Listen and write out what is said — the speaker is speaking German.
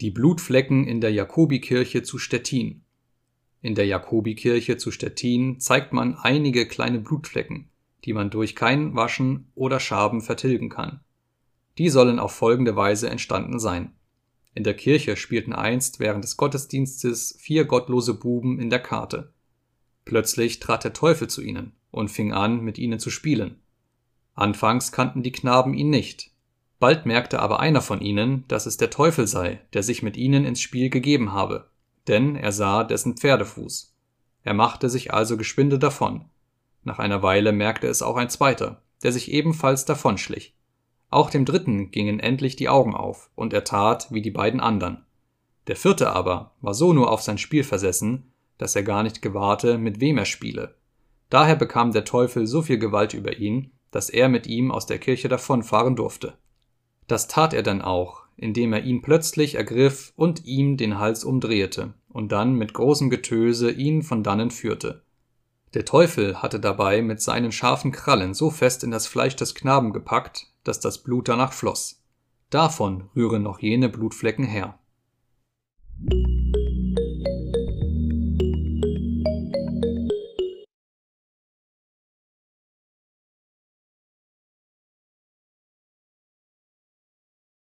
Die Blutflecken in der Jakobikirche zu Stettin. In der Jakobikirche zu Stettin zeigt man einige kleine Blutflecken, die man durch kein Waschen oder Schaben vertilgen kann. Die sollen auf folgende Weise entstanden sein: In der Kirche spielten einst während des Gottesdienstes vier gottlose Buben in der Karte. Plötzlich trat der Teufel zu ihnen und fing an, mit ihnen zu spielen. Anfangs kannten die Knaben ihn nicht Bald merkte aber einer von ihnen, dass es der Teufel sei, der sich mit ihnen ins Spiel gegeben habe, denn er sah dessen Pferdefuß. Er machte sich also geschwinde davon. Nach einer Weile merkte es auch ein zweiter, der sich ebenfalls davonschlich. Auch dem dritten gingen endlich die Augen auf, und er tat wie die beiden andern. Der vierte aber war so nur auf sein Spiel versessen, dass er gar nicht gewahrte, mit wem er spiele. Daher bekam der Teufel so viel Gewalt über ihn, dass er mit ihm aus der Kirche davonfahren durfte. Das tat er dann auch, indem er ihn plötzlich ergriff und ihm den Hals umdrehte und dann mit großem Getöse ihn von dannen führte. Der Teufel hatte dabei mit seinen scharfen Krallen so fest in das Fleisch des Knaben gepackt, dass das Blut danach floss. Davon rühren noch jene Blutflecken her